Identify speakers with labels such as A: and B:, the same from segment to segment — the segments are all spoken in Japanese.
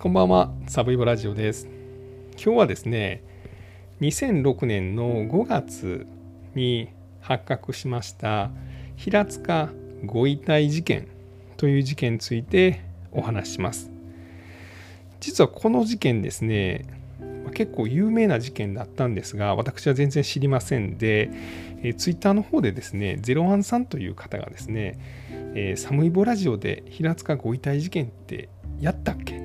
A: こんばんは、サブイボラジオです。今日はですね、2006年の5月に発覚しました平塚ご遺体事件という事件についてお話しします。実はこの事件ですね、結構有名な事件だったんですが、私は全然知りませんで、えー、ツイッターの方でですね、ゼロワンさんという方がですね、えー、サムイボラジオで平塚ご遺体事件ってやったっけ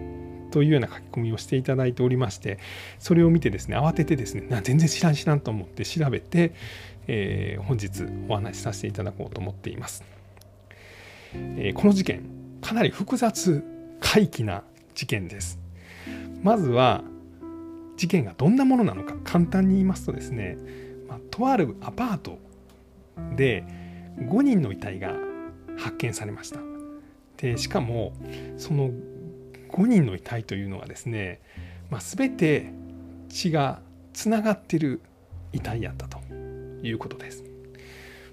A: というような書き込みをしていただいておりましてそれを見てですね慌ててですね全然知らん知らんと思って調べて、えー、本日お話しさせていただこうと思っています、えー、この事件かなり複雑怪奇な事件です。まずは事件がどんなものなのか簡単に言いますとですね、まあ、とあるアパートで5人の遺体が発見されました。でしかもその5人の遺体というのはですね、まあ、全て血がつながってる遺体やったということです。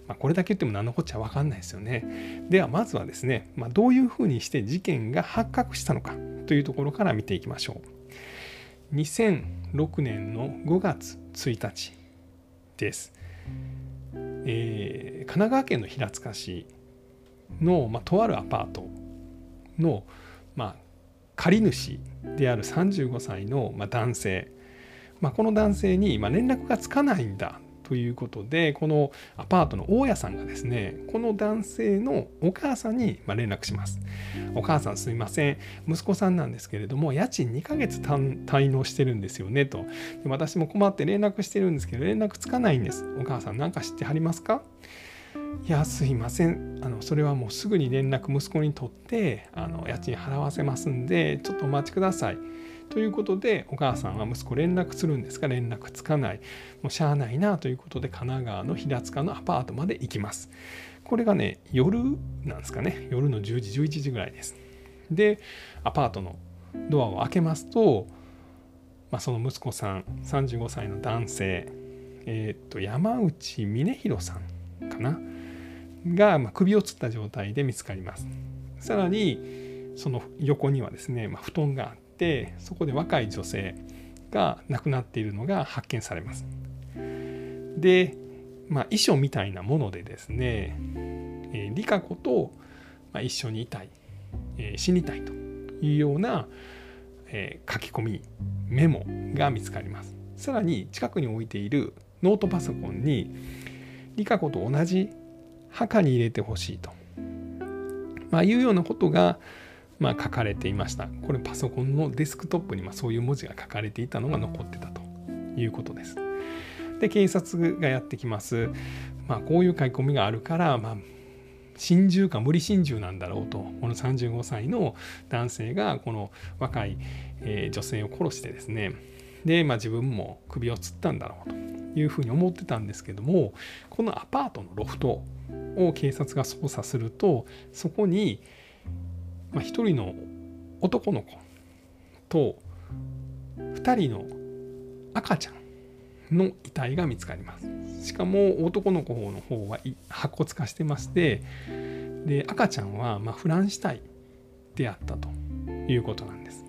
A: まあ、これだけ言っても何のこっちゃ分かんないですよね。ではまずはですね、まあ、どういうふうにして事件が発覚したのかというところから見ていきましょう。2006年の5月1日です。えー、神奈川県の平塚市の、まあ、とあるアパートの、まあ、借主である35歳の男性、まあ、この男性に連絡がつかないんだということでこのアパートの大家さんがですねこの男性のお母さんに連絡します。お母さんすいません。息子さんなんですけれども家賃2ヶ月滞納してるんですよねと。私も困って連絡してるんですけど連絡つかないんです。お母さん何か知ってはりますか？いやすいません。あのそれはもうすぐに連絡息子にとってあの家賃払わせますんでちょっとお待ちください。ということでお母さんは息子連絡するんですが連絡つかない。もうしゃあないなということで神奈川の平塚のアパートまで行きます。これがね夜なんですかね。夜の10時11時ぐらいです。でアパートのドアを開けますと、まあ、その息子さん35歳の男性えっ、と山内峰弘さんかな？が、首をつった状態で見つかります。さらにその横にはですね、まあ、布団があってそこで若い女性が亡くなっているのが発見されます。で、まあ、遺書みたいなものでですね、えー、リカ子と、ま一緒にいたい、えー、死にたいというような、えー、書き込みメモが見つかります。さらに近くに置いているノートパソコンにリカ子と同じ墓に入れてほしいと、まあ、いうようなことが、まあ、書かれていました。これパソコンのデスクトップにまそういう文字が書かれていたのが残ってたということです。で警察がやってきます。まあ、こういう書き込みがあるから、まあ、心中か無理心中なんだろうとこの35歳の男性がこの若い、え女性を殺してですねで、まあ、自分も首を吊ったんだろうというふうに思ってたんですけどもこのアパートのロフトを警察が捜査するとそこに、まあ、1人の男の子と2人の赤ちゃんの遺体が見つかります。しかも男の子の方は白骨化してましてで赤ちゃんはまフラン死体であったということなんです。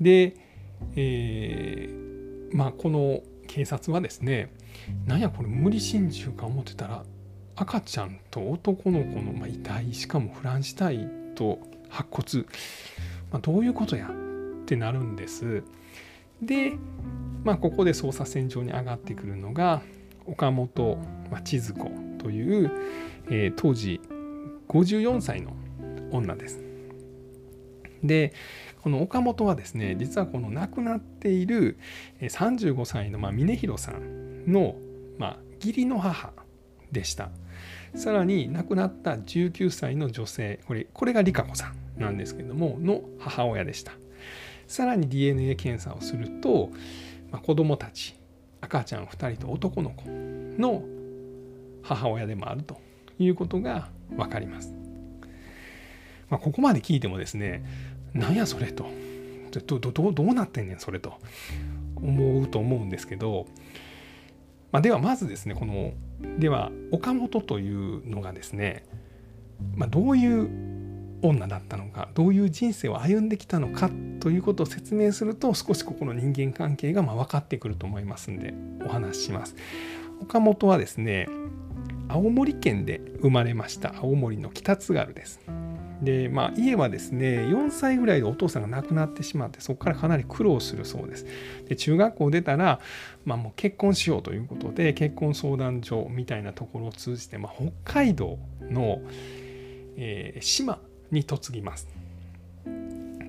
A: で、えー、まあこの警察はですねなんやこれ無理心中か思ってたら赤ちゃんと男の子のまあ遺体しかもフラン死体と白骨、まあ、どういうことやってなるんです。で、まあ、ここで捜査線上に上がってくるのが岡本千鶴子という、えー、当時54歳の女です。でこの岡本はですね実はこの亡くなっている35歳のまあ峰弘さんの、まあ、義理の母でした。さらに亡くなった19歳の女性これこれが理香子さんなんですけどもの母親でした。さらに DNA 検査をすると、まあ、子供たち赤ちゃん2人と男の子の母親でもあるということが分かります、まあ、ここまで聞いてもですねなんやそれと。どどどうなってんねんそれと思うと思うんですけど、まあ、ではまずですねこのでは岡本というのがですね、まあ、どういう女だったのかどういう人生を歩んできたのかということを説明すると少しここの人間関係がま分かってくると思いますんでお話しします。岡本はですね青森県で生まれました青森の北津軽です。でまあ家はですね4歳ぐらいでお父さんが亡くなってしまってそこからかなり苦労するそうです。で中学校出たら、まあ、もう結婚しようということで結婚相談所みたいなところを通じて、まあ、北海道の、えー、島に嫁ぎます。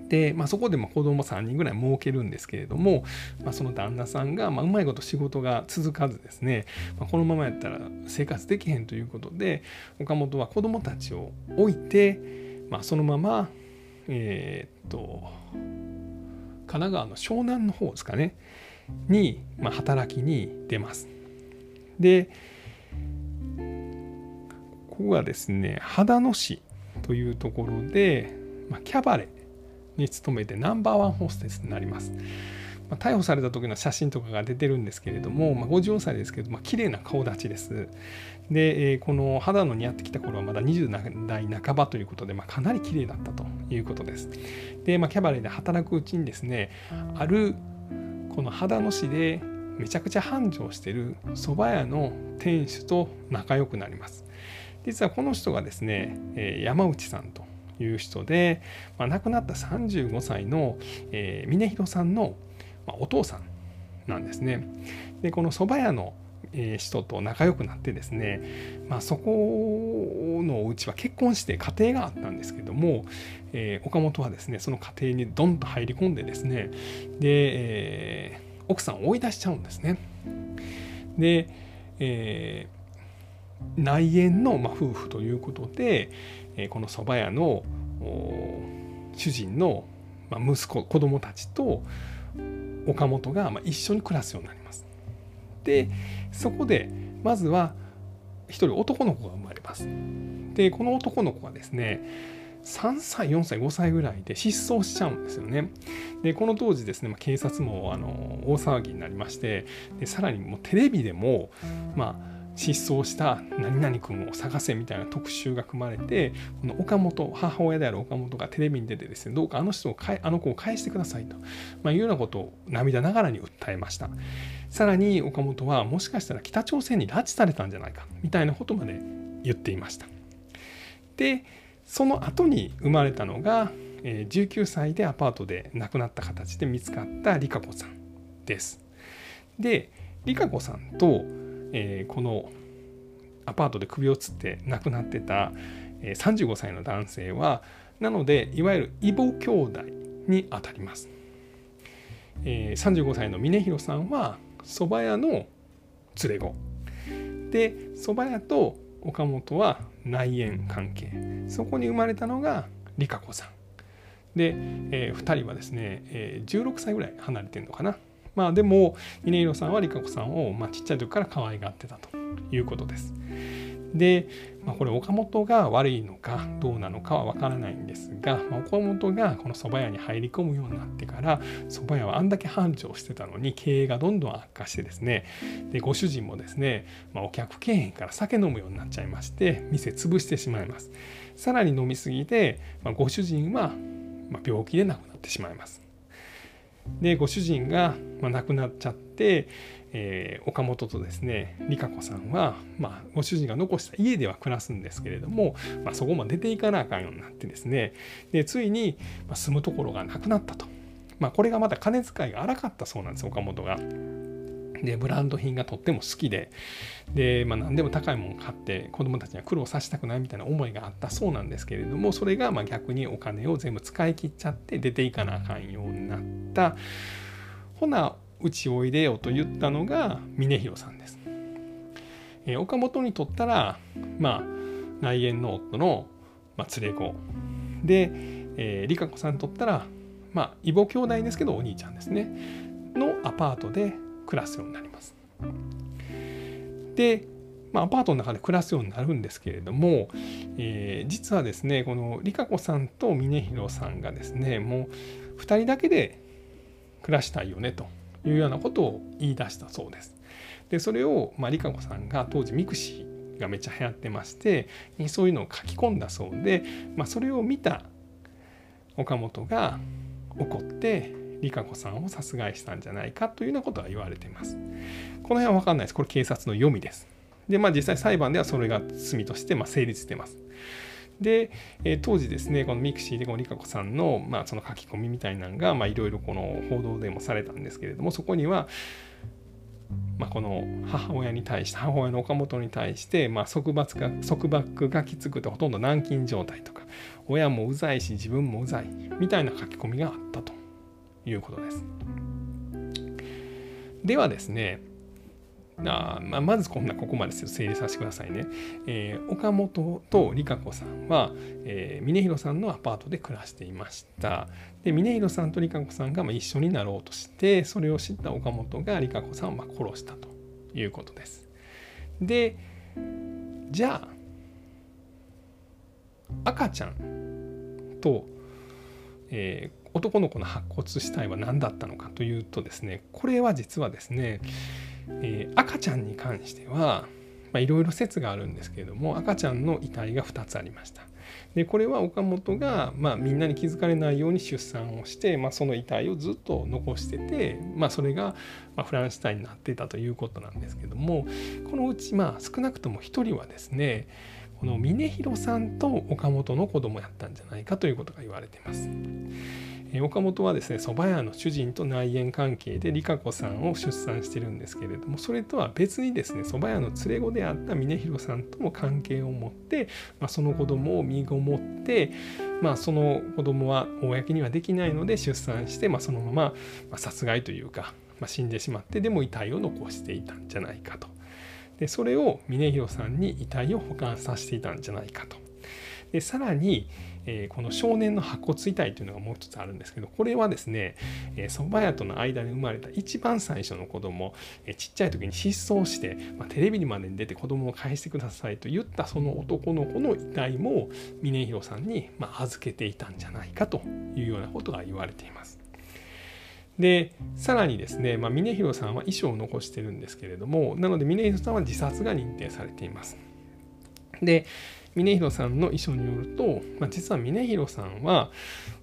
A: で、まあ、そこでも子供3人ぐらい儲けるんですけれども、まあ、その旦那さんが、まあ、うまいこと仕事が続かずですね、まあ、このままやったら生活できへんということで岡本は子供たちを置いて、まあ、そのままえー、っと神奈川の湘南の方ですかねに、まあ、働きに出ます。でここがですね秦野市というところで、まあ、キャバレーに勤めてナンバーワンホステスになります。まあ、逮捕された時の写真とかが出てるんですけれども、まあ、54歳ですけど、まあ綺麗な顔立ちです。で、えー、この肌の似合ってきた頃はまだ20代半ばということで、まあ、かなり綺麗だったということです。で、まあ、キャバレーで働くうちにですね、あるこの肌の市でめちゃくちゃ繁盛してる蕎麦屋の店主と仲良くなります。実はこの人がですね、えー、山内さんという人で、まあ、亡くなった35歳の、えー、峰弘さんの、まあ、お父さんなんですね。でこの蕎麦屋の人と仲良くなってですね、まあ、そこのうちは結婚して家庭があったんですけども、えー、岡本はですねその家庭にドンと入り込んでですねで、えー、奥さんを追い出しちゃうんですね。で、えー、内縁の、ま、夫婦ということで、えこの蕎麦屋の主人の、ま息子子供たちと岡本が、ま一緒に暮らすようになります。でそこでまずは1人男の子が生まれます。でこの男の子はですね3歳4歳5歳ぐらいで失踪しちゃうんですよね。でこの当時ですね、まあ、警察もあの大騒ぎになりましてでさらにもうテレビでもまあ失踪した何々君を探せみたいな特集が組まれてこの岡本母親である岡本がテレビに出てですねどうかあの人をあの子を返してくださいと、まあ、いうようなことを涙ながらに訴えました。さらに岡本はもしかしたら北朝鮮に拉致されたんじゃないかみたいなことまで言っていました。でその後に生まれたのが19歳でアパートで亡くなった形で見つかった理香子さんです。で理香子さんとえー、このアパートで首をつって亡くなってた、えー、35歳の男性はなのでいわゆる異母兄弟にあたります、えー、35歳の峰弘さんは蕎麦屋の連れ子。で蕎麦屋と岡本は内縁関係。そこに生まれたのが理香子さん。で、えー、2人はですね、えー、16歳ぐらい離れてるのかな。まあでも峰弘さんは理香子さんを、まあ、ちっちゃい時から可愛がってたということです。で、まあ、これ岡本が悪いのかどうなのかは分からないんですが、まあ、岡本がこの蕎麦屋に入り込むようになってから蕎麦屋はあんだけ繁盛してたのに経営がどんどん悪化してですね。でご主人もですね、まあ、お客経営から酒飲むようになっちゃいまして店潰してしまいます。さらに飲みすぎて、まあ、ご主人は病気で亡くなってしまいます。でご主人が、ま亡くなっちゃって、えー、岡本とですね理香子さんは、まあ、ご主人が残した家では暮らすんですけれども、まあ、そこも出ていかなあかんようになってですねでついに、ま住むところがなくなったと、まあ、これがまた金遣いが荒かったそうなんです岡本が。でブランド品がとっても好きでで、まあ、何でも高いもの買って子供たちには苦労させたくないみたいな思いがあったそうなんですけれどもそれがま逆にお金を全部使い切っちゃって出ていかなあかんようになった。ほなうちおいでよと言ったのが峰弘さんです。えー、岡本にとったらまあ内縁の夫の、まあ、連れ子。で、えー、理香子さんにとったらまあ異母兄弟ですけどお兄ちゃんですね。のアパートで暮らすようになります。で、まあ、アパートの中で暮らすようになるんですけれども、えー、実はですねこの理香子さんと峰弘さんがですねもう2人だけで暮らしたいよねというようなことを言い出したそうです。でそれを、まあ、理香子さんが当時ミクシがめっちゃ流行ってましてそういうのを書き込んだそうで、まあ、それを見た岡本が怒って理香子さんを殺害したんじゃないかというようなことが言われています。この辺は分かんないです。これ警察の読みです。で、まあ実際裁判ではそれが罪としてま成立してます。で、えー、当時ですね、このミクシーでこのリカ子さんの,、まあその書き込みみたいなのがいろいろこの報道でもされたんですけれども、そこには、まあ、この母親に対して母親の岡本に対して、まあ、束縛が束縛がきつくてほとんど軟禁状態とか親もうざいし自分もうざいみたいな書き込みがあったということです。ではですねあまあ、まずこんなここまで整理させてくださいね。えー、岡本と理香子さんは、えー、峰弘さんのアパートで暮らしていました。で峰弘さんと理香子さんがまあ一緒になろうとしてそれを知った岡本が理香子さんをまあ殺したということです。でじゃあ赤ちゃんと、えー、男の子の白骨死体は何だったのかというとですねこれは実はですねえー、赤ちゃんに関してはいろいろ説があるんですけれども赤ちゃんの遺体が2つありました。でこれは岡本が、まあ、みんなに気づかれないように出産をして、まあ、その遺体をずっと残してて、まあ、それが、まフランス体になっていたということなんですけどもこのうち、まあ、少なくとも1人はですねこの峰弘さんと岡本の子供やったんじゃないかということが言われています。岡本はですね蕎麦屋の主人と内縁関係で理香子さんを出産してるんですけれどもそれとは別にですね蕎麦屋の連れ子であった峰弘さんとも関係を持って、まあ、その子供を身ごもって、まあ、その子供は公にはできないので出産して、まあ、そのまま殺害というか、まあ、死んでしまってでも遺体を残していたんじゃないかと。でそれを峰弘さんに遺体を保管させていたんじゃないかと。でさらに、えー、この少年の白骨遺体というのがもう一つあるんですけどこれはですね蕎麦屋との間に生まれた一番最初の子供、えー、ちっちゃい時に失踪して、まあ、テレビにまでに出て子供を返してくださいと言ったその男の子の遺体も峰弘さんに、まあ、預けていたんじゃないかというようなことが言われています。でさらにですね、まあ、峰弘さんは遺書を残してるんですけれどもなので峰弘さんは自殺が認定されています。で峰弘さんの遺書によると、まあ、実は峰弘さんは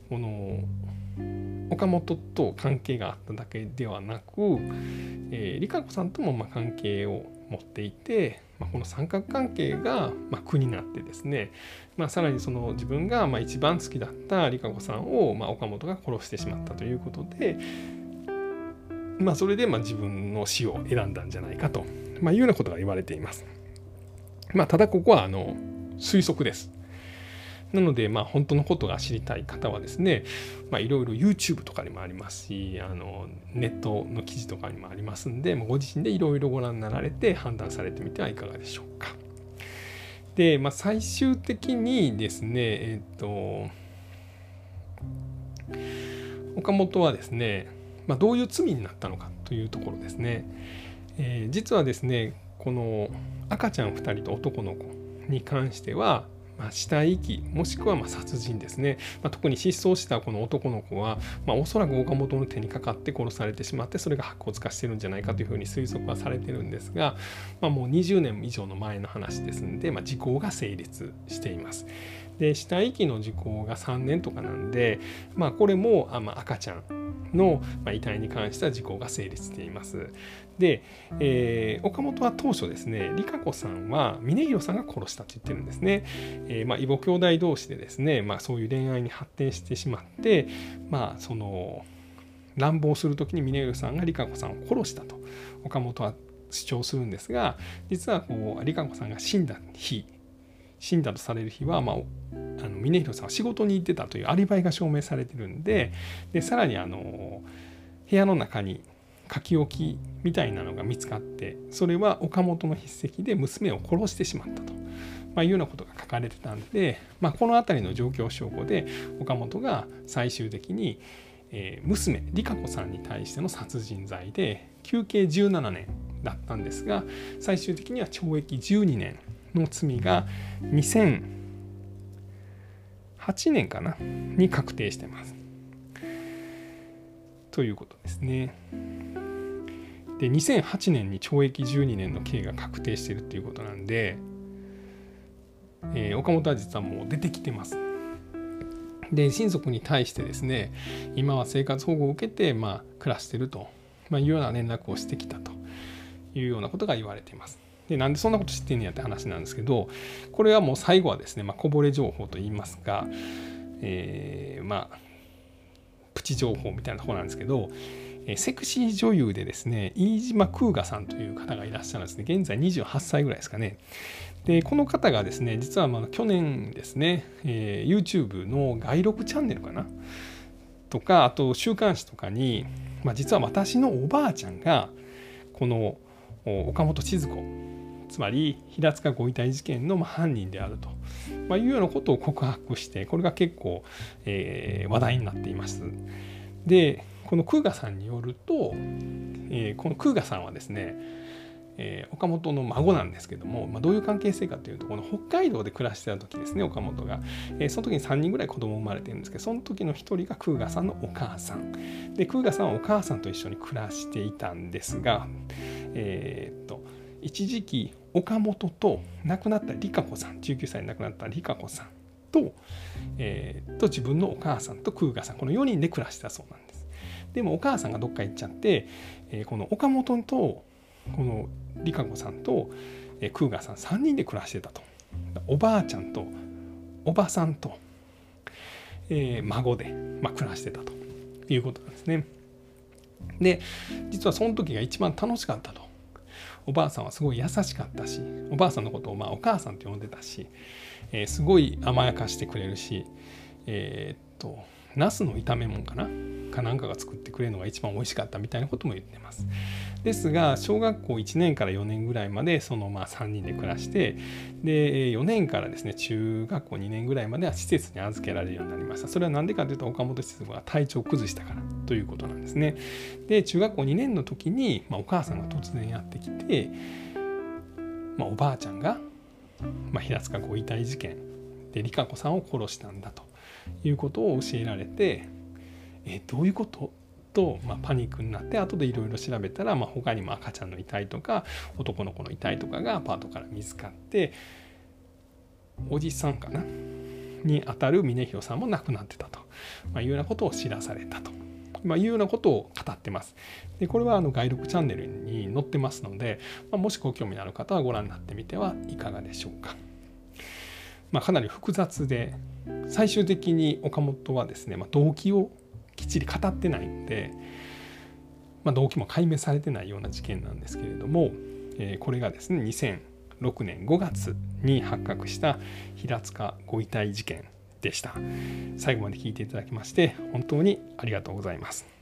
A: この岡本と関係があっただけではなく、えー、理香子さんともま関係を持っていて、まあ、この三角関係がま苦になってですね、まあ、さらにその自分がま一番好きだった理香子さんをま岡本が殺してしまったということで、まあ、それでま自分の死を選んだんじゃないかと、まいうようなことが言われています。ま、ただここはあの推測です。なので、まあ、本当のことが知りたい方はですね、まあ、いろいろ YouTube とかにもありますし、あのネットの記事とかにもありますんで、ご自身でいろいろご覧になられて判断されてみてはいかがでしょうか。で、まあ、最終的にですね、えっ、と、岡本はですね、まあ、どういう罪になったのかというところですね。えー、実はですね、この赤ちゃん2人と男の子に関しては、まあ、死体遺棄もしくはま殺人ですね、まあ、特に失踪したこの男の子は、まあ、おそらく岡本の手にかかって殺されてしまってそれが白骨化してるんじゃないかというふうに推測はされてるんですが、まあ、もう20年以上の前の話ですんで、ま時効が成立しています。で死体遺棄の時効が3年とかなんで、まあ、これもあ、まあ、赤ちゃんのま遺体に関しては時効が成立しています。で、えー、岡本は当初ですね、理香子さんは峰弘さんが殺したと言ってるんですね。えー、まあ、異母兄弟同士でですね、まあ、そういう恋愛に発展してしまって、まあ、その乱暴する時に峰弘さんが理香子さんを殺したと岡本は主張するんですが実はこう理香子さんが死んだ日死んだとされる日は、まあ、あの峰弘さんは仕事に行ってたというアリバイが証明されてるんででさらにあの部屋の中に書き置きみたいなのが見つかってそれは岡本の筆跡で娘を殺してしまったと、まあ、いうようなことが書かれてたんで、まあ、この辺りの状況証拠で岡本が最終的に、えー、娘理香子さんに対しての殺人罪で休刑17年だったんですが最終的には懲役12年の罪が2008年かなに確定してます。ということですね。で2008年に懲役12年の刑が確定してるっていうことなんでえー、岡本は実はもう出てきてます。で親族に対してですね今は生活保護を受けて、まあ、暮らしてると、まあ、いうような連絡をしてきたというようなことが言われています。でなんでそんなこと知ってんねやって話なんですけどこれはもう最後はですね、まあ、こぼれ情報といいますか、えー、まあプチ情報みたいなとこなんですけどえセクシー女優でですね飯島空河さんという方がいらっしゃるんですね。現在28歳ぐらいですかね。でこの方がですね実はまあ去年ですね、えー、YouTube の外録チャンネルかな？とかあと週刊誌とかに、まあ、実は私のおばあちゃんがこの岡本千鶴子つまり平塚ご遺体事件の犯人であると、まあ、いうようなことを告白してこれが結構、えー、話題になっています。でこのクーガさんによると、えー、このクーガさんはですね、えー、岡本の孫なんですけども、まあ、どういう関係性かというとこの北海道で暮らしてた時ですね岡本が、えー、その時に3人ぐらい子供生まれてるんですけどその時の1人がクーガさんのお母さん。でクーガさんはお母さんと一緒に暮らしていたんですがえー、っと一時期岡本と亡くなった理香子さん19歳で亡くなった理香子さんと,、えー、と自分のお母さんとクーガさんこの4人で暮らしてたそうなんです。でもお母さんがどっか行っちゃって、えー、この岡本とこの理香子さんと、えー、クーさん3人で暮らしてたと。おばあちゃんとおばさんと、えー、孫で、まあ、暮らしてたということなんですね。で実はその時が一番楽しかったとおばあさんはすごい優しかったしおばあさんのことをまあお母さんと呼んでたし、えー、すごい甘やかしてくれるしえー、っとナスの炒め物かな？かなんかが作ってくれるのが一番美味しかったみたいなことも言ってます。ですが小学校1年から4年ぐらいまでそのまあ3人で暮らしてで4年からですね中学校2年ぐらいまでは施設に預けられるようになりました。それは何でかというと岡本施設が体調を崩したからということなんですね。で中学校2年の時に、まあ、お母さんが突然やってきて、まあ、おばあちゃんが、まあ、平塚ご遺体事件で理香子さんを殺したんだということを教えられてえどういうこと？と、まあ、パニックになって後でいろいろ調べたら、まあ、他にも赤ちゃんの遺体とか男の子の遺体とかがアパートから見つかっておじさんかな？にあたる峰弘さんも亡くなってたと、まあ、いうようなことを知らされたと。まあ、いうようなことを語ってます。でこれはあの外録チャンネルに載ってますので、まあ、もしご興味のある方はご覧になってみてはいかがでしょうか。まあ、かなり複雑で最終的に岡本はですね、まあ、動機をきっちり語ってないので、まあ、動機も解明されてないような事件なんですけれども、えー、これがですね2006年5月に発覚した平塚ご遺体事件でした。最後まで聞いていただきまして本当にありがとうございます。